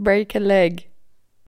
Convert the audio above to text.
break a leg.